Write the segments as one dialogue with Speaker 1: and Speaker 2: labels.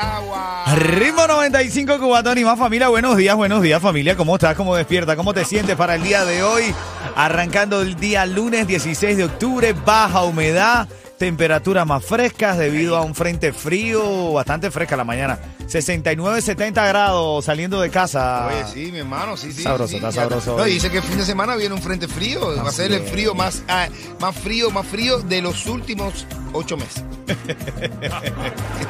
Speaker 1: Agua.
Speaker 2: Ritmo 95 Cubatón y más familia. Buenos días, buenos días familia. ¿Cómo estás? ¿Cómo despierta? ¿Cómo te sientes para el día de hoy? Arrancando el día lunes 16 de octubre, baja humedad, temperaturas más frescas debido a un frente frío, bastante fresca la mañana. 69, 70 grados saliendo de casa.
Speaker 1: Oye, sí, mi hermano, sí, sí.
Speaker 2: Sabroso,
Speaker 1: sí,
Speaker 2: está sabroso
Speaker 1: No, dice que el fin de semana viene un frente frío. Va a ser el frío más, ah, más frío, más frío de los últimos ocho meses.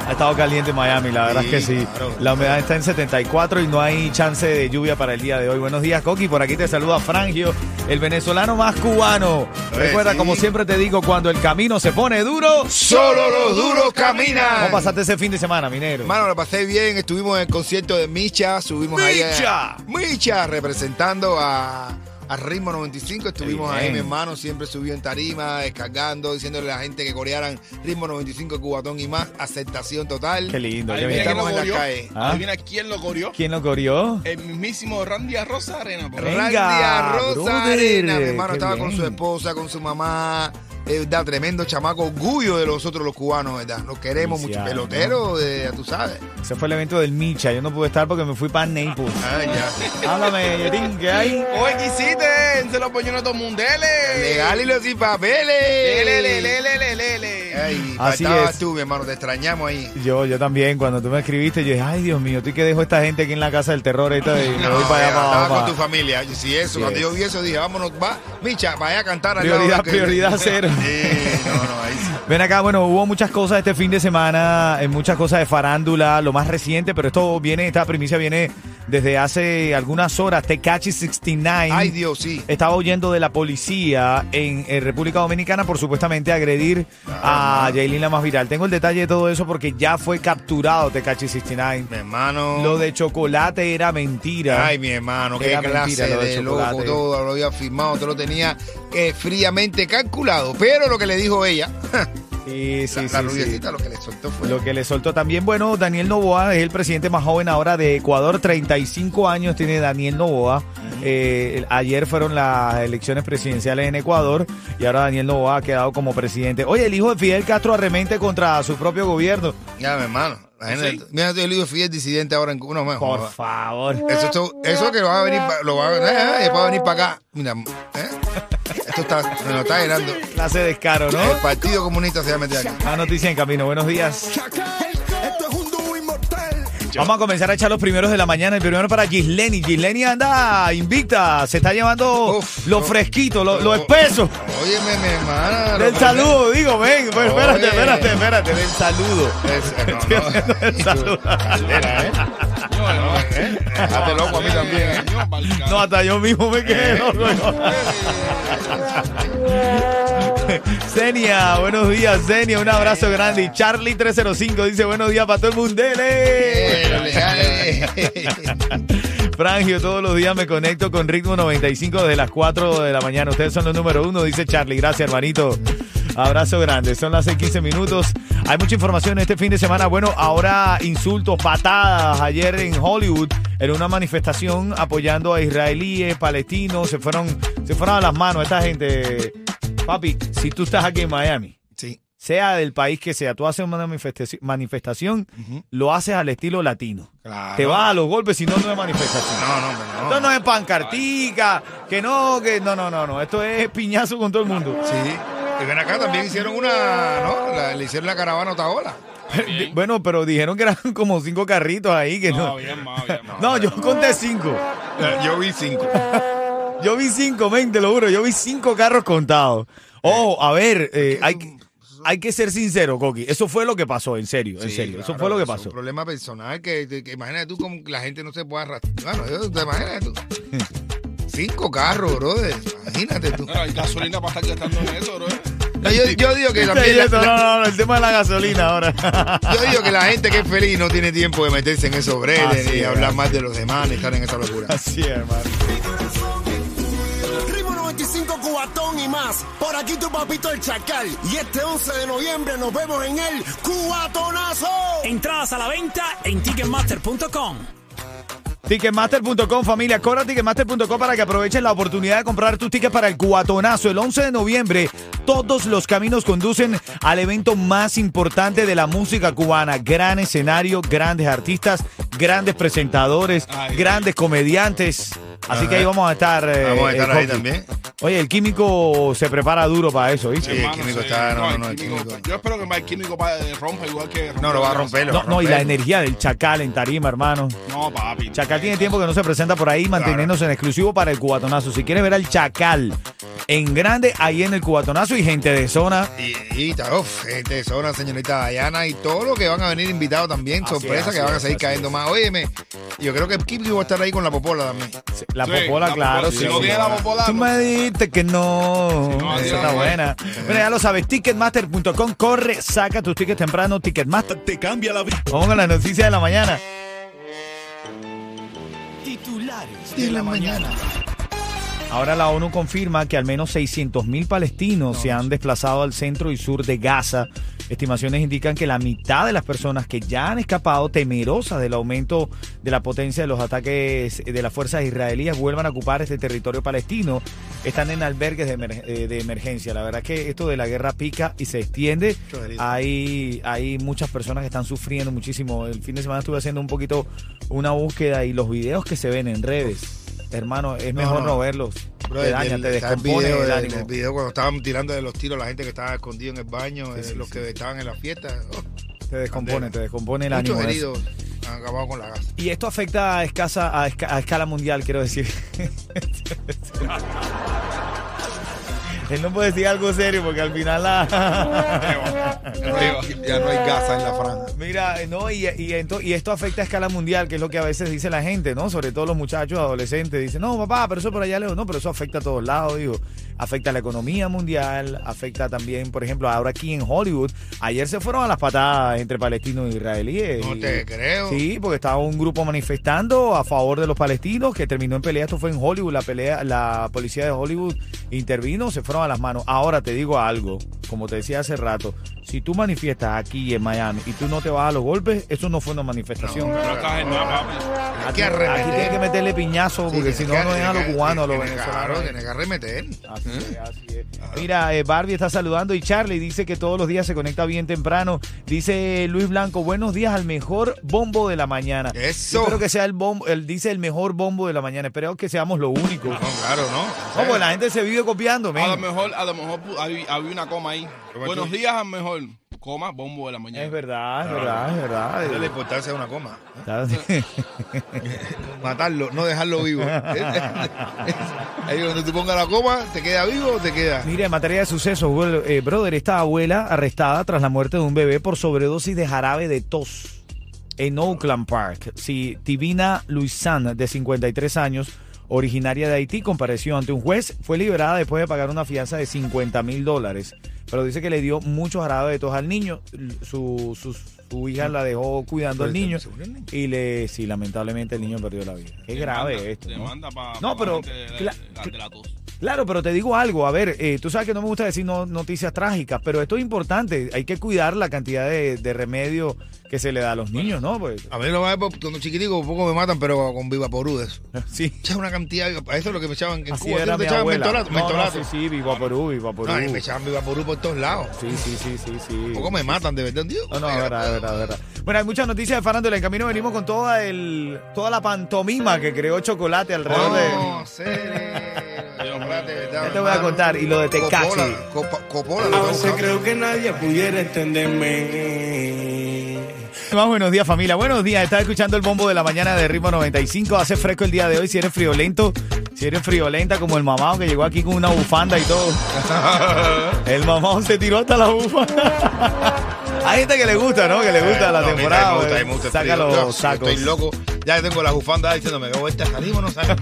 Speaker 2: Ha estado caliente Miami, la verdad
Speaker 1: Sí,
Speaker 2: es que sí.
Speaker 1: claro.
Speaker 2: La humedad está en 74 y no hay chance de lluvia para el día de hoy. Buenos días, Coqui. Por aquí te saluda Frangio, el venezolano más cubano.
Speaker 1: Oye,
Speaker 2: Recuerda,
Speaker 1: sí.
Speaker 2: como siempre te digo, cuando el camino se pone duro.
Speaker 1: Solo los duros caminan.
Speaker 2: ¿Cómo pasaste ese fin de semana, minero?
Speaker 1: Hermano, lo pasé bien. Estuvimos en el concierto de Micha. Subimos ahí.
Speaker 2: ¡Micha!
Speaker 1: a- Micha, representando a, a Ritmo 95. Estuvimos ahí,
Speaker 2: bien.
Speaker 1: mi hermano. Siempre subió en tarima, descargando, diciéndole a la gente que corearan Ritmo 95 Cubatón y más. Aceptación total.
Speaker 2: Qué lindo.
Speaker 3: Ahí
Speaker 2: bien.
Speaker 1: Estamos en la
Speaker 3: ¿Quién lo
Speaker 1: calle.
Speaker 2: ¿Ah?
Speaker 3: Adivina quién lo corrió.
Speaker 2: ¿Quién lo corrió?
Speaker 3: El mismísimo Randy Rosa Arena. ahí.
Speaker 1: Randy Rosa
Speaker 2: brother,
Speaker 1: Arena, mi hermano,
Speaker 2: qué
Speaker 1: estaba con
Speaker 2: bien.
Speaker 1: su esposa, con su mamá. Es verdad, tremendo chamaco, orgullo de nosotros los cubanos, ¿verdad? Nos queremos mucho. Pelotero, de, ya tú sabes.
Speaker 2: Ese fue el evento del Micha. Yo no pude estar porque me fui para Naples.
Speaker 1: Ah, ya.
Speaker 2: Háblame, Yerín, ¿qué hay?
Speaker 3: Oye, ¿qué hiciste? Se lo poñó a todo el mundo. Dele.
Speaker 1: Legal y los sin papeles.
Speaker 3: Lele, lele, lele, lele.
Speaker 1: Ay,
Speaker 2: Así es.
Speaker 1: tú, mi hermano, te extrañamos ahí.
Speaker 2: Yo, yo también, cuando tú me escribiste, yo dije, ay Dios mío, tú que dejo a esta gente aquí en la casa del terror esta y me voy para allá para
Speaker 1: con tu familia. Y Si eso, cuando
Speaker 2: es.
Speaker 1: yo vi eso, dije, vámonos, va, Micha, vaya a cantar al
Speaker 2: Prioridad,
Speaker 1: lado de-
Speaker 2: prioridad cero.
Speaker 1: Sí, no, no, ahí sí.
Speaker 2: Ven acá, bueno, hubo muchas cosas este fin de semana, eh, muchas cosas de farándula, lo más reciente, pero esto viene, esta primicia viene desde hace algunas horas. Tecachi 69
Speaker 1: Ay, Dios, sí.
Speaker 2: estaba huyendo de la policía en, eh, República Dominicana por supuestamente agredir a Yailin la más viral. Tengo el detalle de todo eso porque ya fue capturado Tecachi 69.
Speaker 1: Mi hermano.
Speaker 2: Lo de chocolate era mentira.
Speaker 1: Ay, mi hermano, qué
Speaker 2: Era
Speaker 1: clase
Speaker 2: mentira lo de
Speaker 1: de, loco,
Speaker 2: chocolate.
Speaker 1: todo lo había firmado, todo lo tenía eh, fríamente calculado. Pero lo que le dijo ella,
Speaker 2: Sí, sí,
Speaker 1: la,
Speaker 2: sí,
Speaker 1: la rubiecita, lo que le soltó fue.
Speaker 2: Lo que le soltó también, bueno, Daniel Novoa es el presidente más joven ahora de Ecuador, 35 años tiene Daniel Novoa. Eh, ayer fueron las elecciones presidenciales en Ecuador y ahora Daniel Novoa ha quedado como presidente. Oye, el hijo de Fidel Castro arremente contra su propio gobierno.
Speaker 1: Ya, mi hermano.
Speaker 3: ¿Sí?
Speaker 1: Mira, el hijo Fidel disidente ahora en Cuba. No,
Speaker 2: Por favor.
Speaker 1: Eso, eso que va a venir, lo va a, eh, eh, va a venir para acá. Mira, ¿eh? esto está, me lo está llenando.
Speaker 2: Clase de descaro, ¿no?
Speaker 1: El Partido Comunista se va a meter aquí.
Speaker 2: La noticia en camino. Buenos días. Vamos a comenzar a echar los primeros de la mañana. El primero para Gisleni. Gisleni anda invicta. Se está llevando
Speaker 1: Uf,
Speaker 2: lo
Speaker 1: no.
Speaker 2: fresquito, lo, lo espeso.
Speaker 1: Óyeme, mi hermana.
Speaker 2: Del saludo, digo, ven, pues espérate, espérate, espérate, del saludo.
Speaker 1: Es- no, no.
Speaker 2: Del saludo.
Speaker 1: Caldera, ¿eh? ¿Eh? Déjate loco a mí también, ¿eh?
Speaker 2: No, hasta yo mismo me quedé loco. Zenia, buenos días, Zenia, un abrazo grande. Y Charlie305 dice buenos días para todo el mundo.
Speaker 1: Eh, eh.
Speaker 2: Frangio, todos los días me conecto con Ritmo 95 desde las 4 de la mañana. Ustedes son los número uno, dice Charlie. Gracias, hermanito. Abrazo grande. Son las 6:15 minutos. Hay mucha información este fin de semana. Bueno, ahora insultos, patadas. Ayer en Hollywood, en una manifestación apoyando a israelíes, palestinos. Se fueron, se fueron a las manos esta gente. Papi, si tú estás aquí en Miami,
Speaker 1: Sí.
Speaker 2: sea del país que sea, tú haces una manifestaci- manifestación, lo haces al estilo latino.
Speaker 1: Claro.
Speaker 2: Te vas a los golpes, si no, no es manifestación.
Speaker 1: No, no, no.
Speaker 2: Esto no es pancartica, que no, que no, no, no, no. Esto es piñazo con todo el mundo.
Speaker 1: Sí. Y ven acá, también hicieron una, ¿no? La- le hicieron la caravana a Otaola.
Speaker 2: Di- Bueno, pero dijeron que eran como cinco carritos ahí que no.
Speaker 3: No, bien, más, bien, más.
Speaker 2: No, yo conté cinco.
Speaker 1: Yo vi cinco.
Speaker 2: Yo vi cinco, men, te lo juro. Yo vi cinco carros contados. Oh, a ver, eh, hay, que- hay que ser sincero, Coqui. Eso fue lo que pasó, en serio, en serio. Eso
Speaker 1: claro,
Speaker 2: fue lo que
Speaker 1: Es
Speaker 2: pasó.
Speaker 1: un problema personal que, que- que imagínate tú como la gente no se puede arrastrar. Bueno, yo- te imaginas tú. Cinco carros, brother. Imagínate tú.
Speaker 3: Bueno, hay gasolina para estar gastando en eso, bro.
Speaker 1: No, yo, yo digo que también la-
Speaker 2: no, no, no, el tema de la gasolina ahora.
Speaker 1: yo digo que la gente que es feliz no tiene tiempo de meterse en esos breles
Speaker 2: Así
Speaker 1: ni
Speaker 2: es.
Speaker 1: hablar más de los demás ni estar en esa locura.
Speaker 2: Así es, hermano.
Speaker 4: Ritmo 95 Cubatón y más. Por aquí tu papito el Chacal. Y este 11 de noviembre nos vemos en el Cubatonazo.
Speaker 5: Entradas a la venta en ticketmaster.com.
Speaker 2: Ticketmaster.com, familia. Corra Ticketmaster.com para que aprovechen la oportunidad de comprar tus tickets para el Cubatonazo. El 11 de noviembre, todos los caminos conducen al evento más importante de la música cubana. Gran escenario, grandes artistas, grandes presentadores,
Speaker 3: Ay.
Speaker 2: grandes comediantes. Así que ahí vamos a estar. eh,
Speaker 1: Vamos a estar
Speaker 2: eh,
Speaker 1: ahí
Speaker 2: Coqui.
Speaker 1: también.
Speaker 2: Oye, el químico se prepara duro para eso, ¿viste?
Speaker 1: Sí, el químico está- no, no,
Speaker 3: el
Speaker 1: el químico.
Speaker 3: Yo espero que el químico eh, rompa igual que.
Speaker 1: No, lo va a romper.
Speaker 2: No, no, y la energía del Chacal en Tarima, hermano.
Speaker 3: No, papi.
Speaker 2: Chacal tiene tiempo que no se presenta por ahí, manteniéndose en exclusivo para el cubatonazo. Si quieres ver al Chacal en grande, ahí en el cubatonazo y gente de zona.
Speaker 1: Y, y uf, gente de zona, señorita Dayana y todo lo que van a venir invitados también,
Speaker 2: Así
Speaker 1: sorpresa
Speaker 2: es,
Speaker 1: que van a
Speaker 2: es,
Speaker 1: seguir
Speaker 2: así
Speaker 1: cayendo
Speaker 2: es.
Speaker 1: más. Óyeme, yo creo que el Kiki va a estar ahí con la popola también.
Speaker 2: La
Speaker 3: Sí,
Speaker 2: popola,
Speaker 3: la
Speaker 2: claro.
Speaker 3: popola.
Speaker 2: sí,
Speaker 3: Si no
Speaker 2: sí.
Speaker 3: tiene la popola,
Speaker 2: Tú
Speaker 3: no.
Speaker 2: me dijiste que no.
Speaker 3: no,
Speaker 2: Esa está buena. Bueno, ya lo sabes. Ticketmaster.com. Corre, saca tus tickets temprano. Ticketmaster te cambia la vida. Vamos con las noticias de la mañana.
Speaker 5: Titulares
Speaker 1: de la mañana.
Speaker 2: Ahora la ONU confirma que al menos 600.000 palestinos se han desplazado al centro y sur de Gaza. Estimaciones indican que la mitad de las personas que ya han escapado, temerosas del aumento de la potencia de los ataques de las fuerzas israelíes, vuelvan a ocupar este territorio palestino, están en albergues de, emer- eh, de emergencia. La verdad es que esto de la guerra pica y se extiende. Hay, hay muchas personas que están sufriendo muchísimo. El fin de semana estuve haciendo un poquito una búsqueda y los videos que se ven en redes. Hermano, es
Speaker 1: No,
Speaker 2: mejor
Speaker 1: no.
Speaker 2: no, verlos.
Speaker 1: Bro,
Speaker 2: te
Speaker 1: el-
Speaker 2: daña,
Speaker 1: el-
Speaker 2: te
Speaker 1: el
Speaker 2: descompone
Speaker 1: video,
Speaker 2: el
Speaker 1: del-
Speaker 2: ánimo.
Speaker 1: video cuando estaban tirando de los tiros la gente que estaba escondida en el baño, eh,
Speaker 2: sí,
Speaker 1: los
Speaker 2: sí.
Speaker 1: que estaban en la fiesta. oh,
Speaker 2: Te descompone,
Speaker 1: Candela.
Speaker 2: te descompone el
Speaker 1: muchos
Speaker 2: ánimo. eso.
Speaker 1: heridos han acabado con la gas.
Speaker 2: Y esto afecta a, escasa, a, esca- a escala mundial, quiero decir. Él no puede decir algo serio porque al final la...
Speaker 1: Ya no hay, gasa en la franja.
Speaker 2: Mira, no, y, y, ento- y esto afecta a escala mundial, que es lo que a veces dice la gente, ¿no? Sobre todo los muchachos adolescentes. Dicen, no, papá, pero eso por allá lejos. No, pero eso afecta a todos lados, digo. Afecta a la economía mundial, afecta también, por ejemplo, ahora aquí en Hollywood. Ayer se fueron a las patadas entre palestinos e israelíes.
Speaker 1: No
Speaker 2: y-
Speaker 1: te creo.
Speaker 2: Sí, porque estaba un grupo manifestando a favor de los palestinos que terminó en pelea. Esto fue en Hollywood. La pelea, la policía de Hollywood intervino, se fueron a las manos. Ahora te digo algo, como te decía hace rato, si tú manifiestas aquí en Miami y tú no te vas a los golpes, eso no fue una manifestación.
Speaker 3: No.
Speaker 1: Hay
Speaker 2: Aquí,
Speaker 1: que arremeter.
Speaker 2: aquí tienes que meterle piñazo
Speaker 1: Sí,
Speaker 2: porque
Speaker 1: tiene
Speaker 2: si no,
Speaker 1: que-
Speaker 2: no es a
Speaker 1: tiene
Speaker 2: los cubanos, a los
Speaker 1: tiene
Speaker 2: venezolanos.
Speaker 1: Claro, tiene que arremeter.
Speaker 2: Así es, así es. Mira, eh, Barbie está saludando y Charlie dice que todos los días se conecta bien temprano. Dice Luis Blanco, buenos días al mejor bombo de la mañana.
Speaker 1: Eso.
Speaker 2: Yo Espero que sea el bombo, él dice el mejor bombo de la mañana. Espero que seamos lo único.
Speaker 1: No, claro, ¿no?
Speaker 2: No, pues la gente se vive copiando.
Speaker 3: A lo mejor, a lo mejor había una coma ahí. Buenos
Speaker 1: tú-
Speaker 3: días, al mejor. Coma, bombo de la mañana.
Speaker 2: Es verdad, es verdad, es
Speaker 1: Esa es la
Speaker 2: verdad.
Speaker 1: importancia de una coma.
Speaker 2: Está-
Speaker 1: Matarlo, no dejarlo vivo. Ahí donde tú pongas la coma, ¿te queda vivo o te queda?
Speaker 2: Mira, en materia de sucesos, eh, brother, esta abuela arrestada tras la muerte de un bebé por sobredosis de jarabe de tos en Oakland Park. Sí, Tivina Luisan, de 53 años, originaria de Haití, compareció ante un juez. Fue liberada después de pagar una fianza de 50 mil dólares. Pero dice que le dio mucho jarabe de tos al niño. Su, su, su hija la dejó cuidando al
Speaker 1: Pero
Speaker 2: niño. Y le, sí, lamentablemente el niño perdió la vida. Qué grave esto. ¿no? Pero-
Speaker 3: la la- la tos.
Speaker 2: Claro, pero te digo algo, a ver, eh, tú sabes que no me gusta decir no- noticias trágicas, pero esto es importante, hay que cuidar la cantidad de, de remedio que se le da a los niños, ¿no? Pues,
Speaker 1: A mí lo más cuando chiquitico poco me matan, pero con viva porú de eso.
Speaker 2: sí.
Speaker 1: Echa una cantidad, a eso es lo que me echaban en
Speaker 2: Así
Speaker 1: Cuba.
Speaker 2: era
Speaker 1: ¿Te
Speaker 2: mi
Speaker 1: echaban
Speaker 2: abuela.
Speaker 1: mentolato?
Speaker 2: No, no,
Speaker 1: mentolato?
Speaker 2: sí, sí, viva Perú, viva Perú.
Speaker 1: No, y me echaban viva porú por todos lados.
Speaker 2: Sí, sí, sí, sí, sí.
Speaker 1: Poco me matan, de verdad, Dios.
Speaker 2: No, no, es verdad, verdad, verdad. Bueno, hay muchas noticias de farándula. En camino venimos con toda el, toda la pantomima que creó Chocolate alrededor de...
Speaker 1: No, serio. Chocolate, ¿verdad,
Speaker 2: Ya te voy a contar, y lo de Tecachi.
Speaker 1: Copola,
Speaker 6: A veces creo que nadie pudiera entenderme.
Speaker 2: Más buenos días familia, buenos días, estás escuchando el bombo de la mañana de Ritmo 95, hace fresco el día de hoy, si eres friolento, si eres friolenta como el mamado que llegó aquí con una bufanda y todo, el mamado se tiró hasta la bufanda. Hay gente que le gusta, ¿no? Que le gusta la
Speaker 1: No,
Speaker 2: temporada. Saca
Speaker 1: frío.
Speaker 2: los
Speaker 1: Yo
Speaker 2: sacos.
Speaker 1: Estoy loco Ya tengo la bufanda diciéndome que vuelta salimos o no salimos.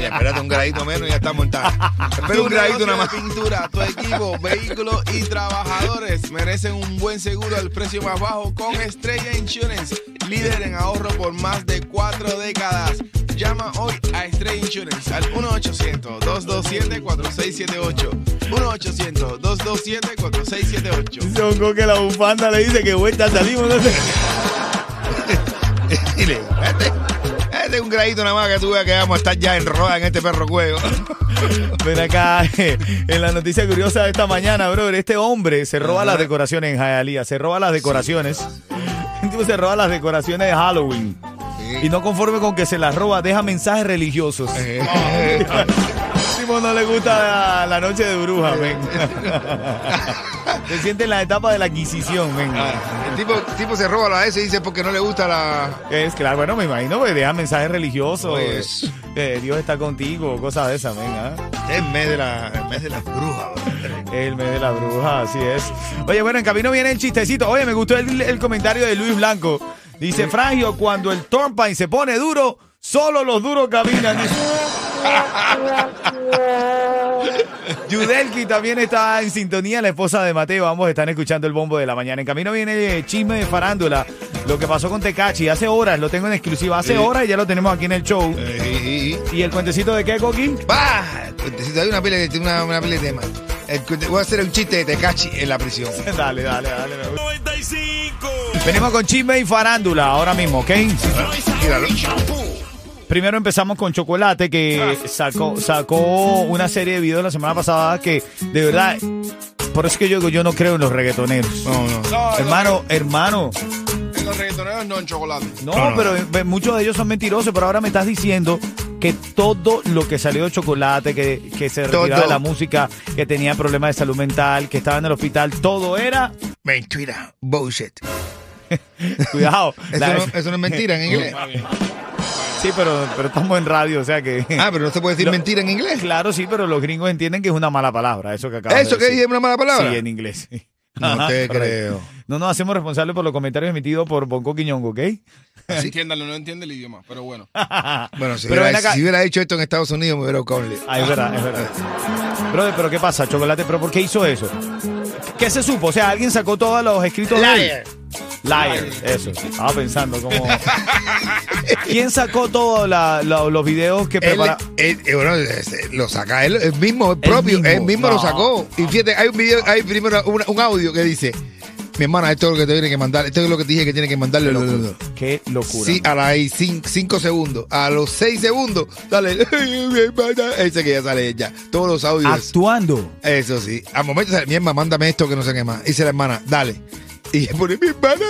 Speaker 1: Y espérate un gradito menos y ya estamos en tal. Espera un gradito nada más.
Speaker 3: pintura, tu equipo, vehículos y trabajadores merecen un buen seguro al precio más bajo con Estrella Insurance, líder en ahorro por más de cuatro décadas. Llama hoy a Estrella Insurance al 1-800-227-4678. 1-800-227-4678.
Speaker 2: Songo que la bufanda le dice que vuelta salimos. No sé.
Speaker 1: Y le digo, este, es un gradito nada más que tú veas que vamos a estar ya en roda en este perro juego.
Speaker 2: Ven acá, en la noticia curiosa de esta mañana, brother, este hombre se roba las decoraciones en Hialeah, se roba las decoraciones. Tipo se roba las decoraciones de Halloween. Y no conforme con que se las roba, deja mensajes religiosos. Tipo no le gusta la, la noche de bruja, ven. Se siente en la etapa de la adquisición, ven.
Speaker 1: El tipo, el tipo se roba la S y dice porque no le gusta la.
Speaker 2: Es claro, bueno, me imagino que deja mensajes religiosos.
Speaker 1: Pues.
Speaker 2: eh, Dios está contigo, cosas de esas, venga.
Speaker 1: Es el mes de la, el mes de las brujas. bro.
Speaker 2: El mes de la bruja, así es. Oye, bueno, en camino viene el chistecito. Oye, me gustó el, el comentario de Luis Blanco. Dice, Frangio, cuando el Torpine se pone duro, solo los duros caminan. Yudelki también está en sintonía, la esposa de Mateo. Ambos están escuchando el bombo de la mañana. En camino viene el chisme de farándula. Lo que pasó con Tecachi hace horas, lo tengo en exclusiva. Hace
Speaker 1: Sí.
Speaker 2: horas y ya lo tenemos aquí en el show.
Speaker 1: Eh, y- y-
Speaker 2: ¿Y el cuentecito de qué, Coqui?
Speaker 1: ¡Bah! Cuentecito, hay una pila de, una, una pila de temas. El cuente- voy a hacer un chiste de Tecachi en la prisión.
Speaker 2: dale, dale, dale. me gusta.
Speaker 5: 95.
Speaker 2: Venimos con chisme y farándula ahora mismo, ¿ok?
Speaker 1: Míralo.
Speaker 2: Primero empezamos con Chocolate, que sacó, sacó una serie de videos la semana pasada que, de verdad, por eso es que yo digo, yo no creo en los reggaetoneros.
Speaker 1: No, no.
Speaker 3: No,
Speaker 2: Hermano, hermano,
Speaker 3: En los reggaetoneros no en chocolate.
Speaker 2: no,
Speaker 1: No, no.
Speaker 2: pero eh, muchos de ellos son mentirosos, pero ahora me estás diciendo que todo lo que salió de Chocolate, que, que se retiraba
Speaker 1: Todo.
Speaker 2: de la música, que tenía problemas de salud mental, que estaba en el hospital, todo era,
Speaker 1: Mentira. Bullshit.
Speaker 2: cuidado.
Speaker 1: Eso,
Speaker 2: la-
Speaker 1: no, eso no es mentira en inglés.
Speaker 2: Sí, pero, pero estamos en radio, o sea que...
Speaker 1: Ah, pero no se puede decir
Speaker 2: Lo-
Speaker 1: mentira en inglés.
Speaker 2: Claro, sí, pero los gringos entienden que es una mala palabra, eso que acabas
Speaker 1: ¿Eso
Speaker 2: de
Speaker 1: que
Speaker 2: decir.
Speaker 1: dije una mala palabra?
Speaker 2: Sí, en inglés. sí.
Speaker 1: No
Speaker 2: Ajá,
Speaker 1: te creo.
Speaker 2: No nos hacemos responsables por los comentarios emitidos por Bonco Quiñongo, ¿ok?
Speaker 3: Entiéndalo, no entiende el idioma, pero bueno.
Speaker 1: Bueno, si
Speaker 2: Pero
Speaker 1: hubiera,
Speaker 2: acá-
Speaker 1: si hubiera dicho esto en Estados Unidos, me hubiera buscado un lío.
Speaker 2: Ah, es verdad, es verdad. Brother, pero ¿qué pasa, Chocolate? ¿Pero por qué hizo eso? ¿Qué se supo? O sea, alguien sacó todos los escritos de él. Liar, eso. Estaba pensando como... ¿Quién sacó todos los videos que
Speaker 1: Él,
Speaker 2: prepara?
Speaker 1: él- eh, bueno, lo saca él, el mismo, el propio,
Speaker 2: mismo.
Speaker 1: él mismo lo sacó. Y fíjate, hay un video, hay primero un, un audio que dice, mi hermana, esto es lo que te tiene que mandar, esto es lo que te dije que tiene que mandarle. lo- lo- lo".
Speaker 2: Qué locura.
Speaker 1: Sí, a las 5 segundos, a los 6 segundos, dale, mi hermana, ese que ya sale ya, todos los audios.
Speaker 2: Actuando.
Speaker 1: Eso sí. Al momento, mi hermana, mándame esto que no sé qué más. Dice la hermana, dale. Y pone mi hermana.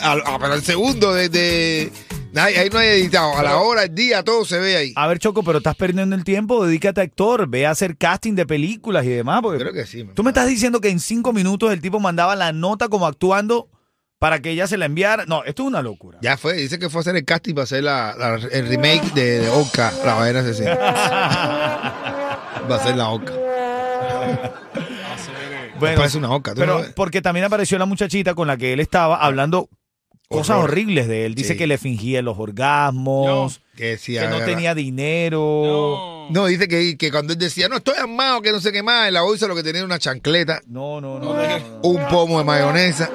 Speaker 1: al- ah, pero al segundo de. de- ahí, ahí no hay editado. A la hora, el día, todo se ve ahí.
Speaker 2: A ver, Choco, pero estás perdiendo el tiempo. Dedícate a actor. Ve a hacer casting de películas y demás. Porque
Speaker 1: Creo que sí.
Speaker 2: Tú me estás diciendo que en cinco minutos el tipo mandaba la nota como actuando para que ella se la enviara. No, esto es una locura.
Speaker 1: Ya fue. Dice que fue a hacer el casting para hacer la, la- el remake de, de Oka, la vaina asesina. Va a ser la Oka.
Speaker 2: Bueno,
Speaker 1: Parece una oca. ¿tú
Speaker 2: pero
Speaker 1: no ves?
Speaker 2: porque también apareció la muchachita con la que él estaba hablando cosas
Speaker 1: Horror.
Speaker 2: horribles de él. Dice
Speaker 1: Sí.
Speaker 2: que le fingía los orgasmos,
Speaker 1: Que decía.
Speaker 2: que no tenía dinero.
Speaker 3: No.
Speaker 1: No, dice que, que cuando él decía, no, estoy armado, que no sé qué más, en la bolsa lo que tenía era una chancleta,
Speaker 2: No, no, no. no, no, no.
Speaker 1: un pomo de mayonesa.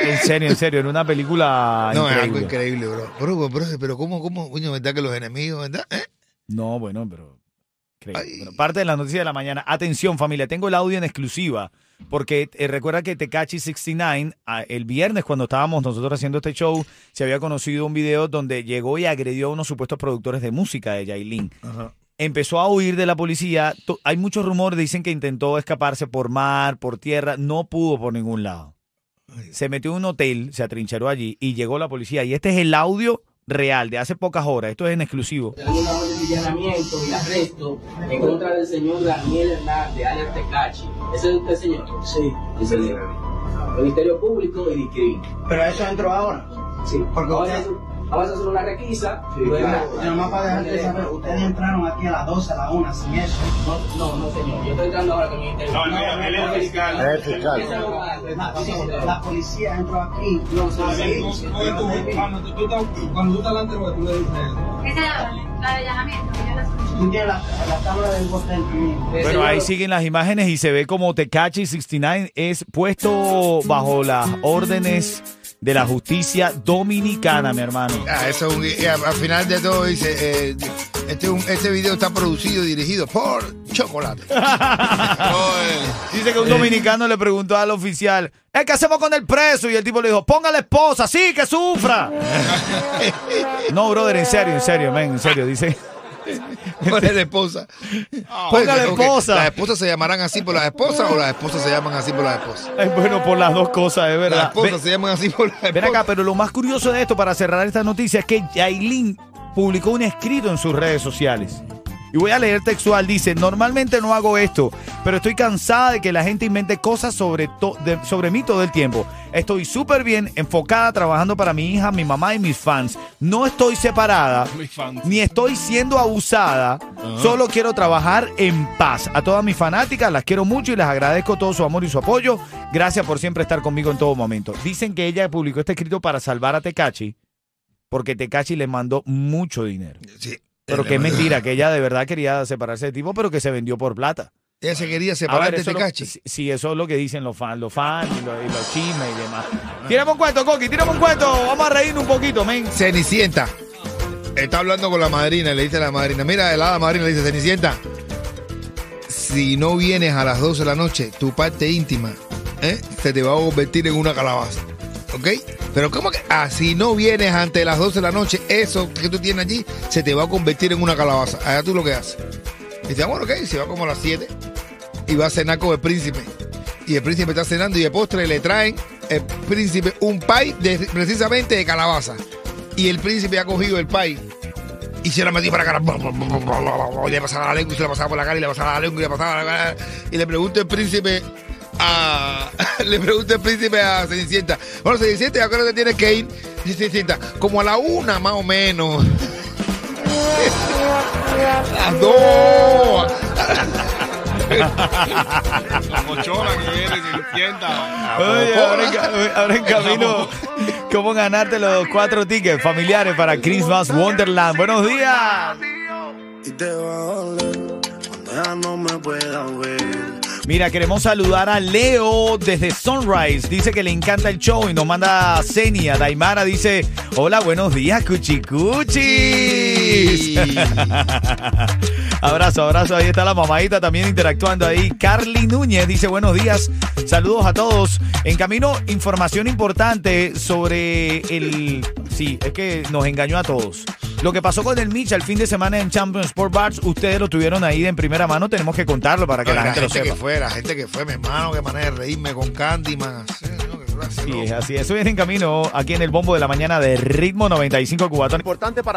Speaker 2: En serio, en serio, era una película
Speaker 1: No, es
Speaker 2: increíble.
Speaker 1: algo increíble, bro. Bro, bro, pero ¿cómo, cómo, coño, verdad que los enemigos, verdad? ¿Eh?
Speaker 2: No, bueno, pero. increíble.
Speaker 1: Ay.
Speaker 2: Bueno, parte de la noticia de la mañana. Atención, familia, tengo el audio en exclusiva. Porque eh, recuerda que Tecachi 69, ah, el viernes cuando estábamos nosotros haciendo este show, se había conocido un video donde llegó y agredió a unos supuestos productores de música de Yailin. Empezó a huir de la policía. Hay muchos rumores, dicen que intentó escaparse por mar, por tierra, no pudo por ningún lado. Se metió en un hotel, se atrincheró allí y llegó la policía. Y este es el audio real de hace pocas horas. Esto es en exclusivo.
Speaker 6: Allanamiento y arresto en contra del señor Daniel Hernández, alias Tecachi. ¿Ese es usted, señor? Sí. Ese es el Ministerio Público y Discrimen.
Speaker 7: Pero eso entró ahora.
Speaker 6: Sí.
Speaker 7: Porque
Speaker 6: Ahora
Speaker 7: usted-
Speaker 6: eso- Vamos a hacer una requisa. luego-
Speaker 7: Nomás para dejarte saber, ustedes entraron aquí a las 12, a la 1, sin eso.
Speaker 6: No, no, no, señor. Yo estoy entrando ahora con mi interno.
Speaker 7: No, no, él es fiscal.
Speaker 4: Es fiscal.
Speaker 7: La, la policía entró aquí.
Speaker 6: No, señor.
Speaker 7: Cuando tú, estás delante, tú le dices eso.
Speaker 8: La, de allanamiento,
Speaker 7: cámara del hotel
Speaker 2: Bueno, ahí siguen las imágenes y se ve como Tecachi 69 es puesto bajo las órdenes de la justicia dominicana, mi hermano.
Speaker 1: Ah, eso al al final de todo dice, eh, este, un- este video está producido y dirigido por Chocolate.
Speaker 2: Dice que un dominicano le preguntó al oficial, "Eh, ¿qué hacemos con el preso? Y el tipo le dijo, ponga la esposa, sí, que sufra. no, brother, en serio, en serio, men, en serio, dice.
Speaker 1: Ponle la esposa.
Speaker 2: Póngale
Speaker 1: ok,
Speaker 2: esposa.
Speaker 1: ¿Las esposas se llamarán así por las esposas o las esposas se llaman así por las esposas?
Speaker 2: Bueno, por las dos cosas, es
Speaker 1: Las
Speaker 2: verdad.
Speaker 1: esposas
Speaker 2: Ven-
Speaker 1: se llaman así por las esposas.
Speaker 2: Ven acá, pero lo más curioso de esto, para cerrar esta noticia, es que Yailin publicó un escrito en sus redes sociales. Y voy a leer textual, dice, normalmente no hago esto, pero estoy cansada de que la gente invente cosas sobre, to- de- sobre mí todo el tiempo. Estoy súper bien enfocada trabajando para mi hija, mi mamá y mis fans. No estoy separada, ni estoy siendo abusada. Solo quiero trabajar en paz. A todas mis fanáticas las quiero mucho y les agradezco todo su amor y su apoyo. Gracias por siempre estar conmigo en todo momento. Dicen que ella publicó este escrito para salvar a Tecachi porque Tecachi le mandó mucho dinero.
Speaker 1: Sí.
Speaker 2: Pero que es mentira, que ella de verdad quería separarse de tipo, pero que se vendió por plata.
Speaker 1: Ella se quería separar de Tecachi.
Speaker 2: sí, sí, eso es lo que dicen los fans, los fans y los, y los chismes y demás. Tírame un cuento, Coqui, tírame un cuento. Vamos a reírnos un poquito, men.
Speaker 1: Cenicienta. Está hablando con la madrina y le dice a la madrina, mira, la hada madrina le dice, Cenicienta, si no vienes a las 12 de la noche, tu parte íntima ¿eh? se te va a convertir en una calabaza. ¿Ok? Pero ¿cómo que? Ah, si no vienes antes de las 12 de la noche, eso que tú tienes allí se te va a convertir en una calabaza. Allá tú lo que haces. Y dice, ah, bueno, ok, se va como a las 7 y va a cenar con el príncipe. Y el príncipe está cenando y de postre le traen el príncipe un pie precisamente de calabaza. Y el príncipe ha cogido el pie y se lo metió para acá. Y le pasaba la lengua y se la pasaba por la cara y le pasaba la lengua y le pasaba la cara. Y le pregunta el príncipe a. le pregunta el príncipe a Cenicienta. Bueno, Cenicienta, ¿a qué hora te tienes que ir? Dice Cenicienta, como a la una más o menos. Las dos.
Speaker 3: La mochona que viene, se sienta.
Speaker 2: Oye, ahora en, ahora en camino, ¿cómo ganarte los cuatro tickets familiares para Christmas Wonderland? Buenos días.
Speaker 4: Y te va a doler cuando ya no me pueda ver.
Speaker 2: Mira, queremos saludar a Leo desde Sunrise. Dice que le encanta el show y nos manda Senia. Daimara dice, hola, buenos días, cuchicuchis. abrazo, abrazo. Ahí está la mamadita también interactuando ahí. Carly Núñez dice, buenos días. Saludos a todos. En camino, información importante sobre el... Sí, es que nos engañó a todos. Lo que pasó con el Mitch el fin de semana en Champions Sport Bars, ustedes lo tuvieron ahí en primera mano. Tenemos que contarlo para que la,
Speaker 1: la
Speaker 2: gente,
Speaker 1: gente
Speaker 2: lo
Speaker 1: que
Speaker 2: sepa.
Speaker 1: fue, la gente que fue, mi hermano, que manera de reírme con Candyman. Que
Speaker 2: Sí, así. Eso viene en camino aquí en el bombo de la mañana de Ritmo 95 Cubatón.
Speaker 9: Importante para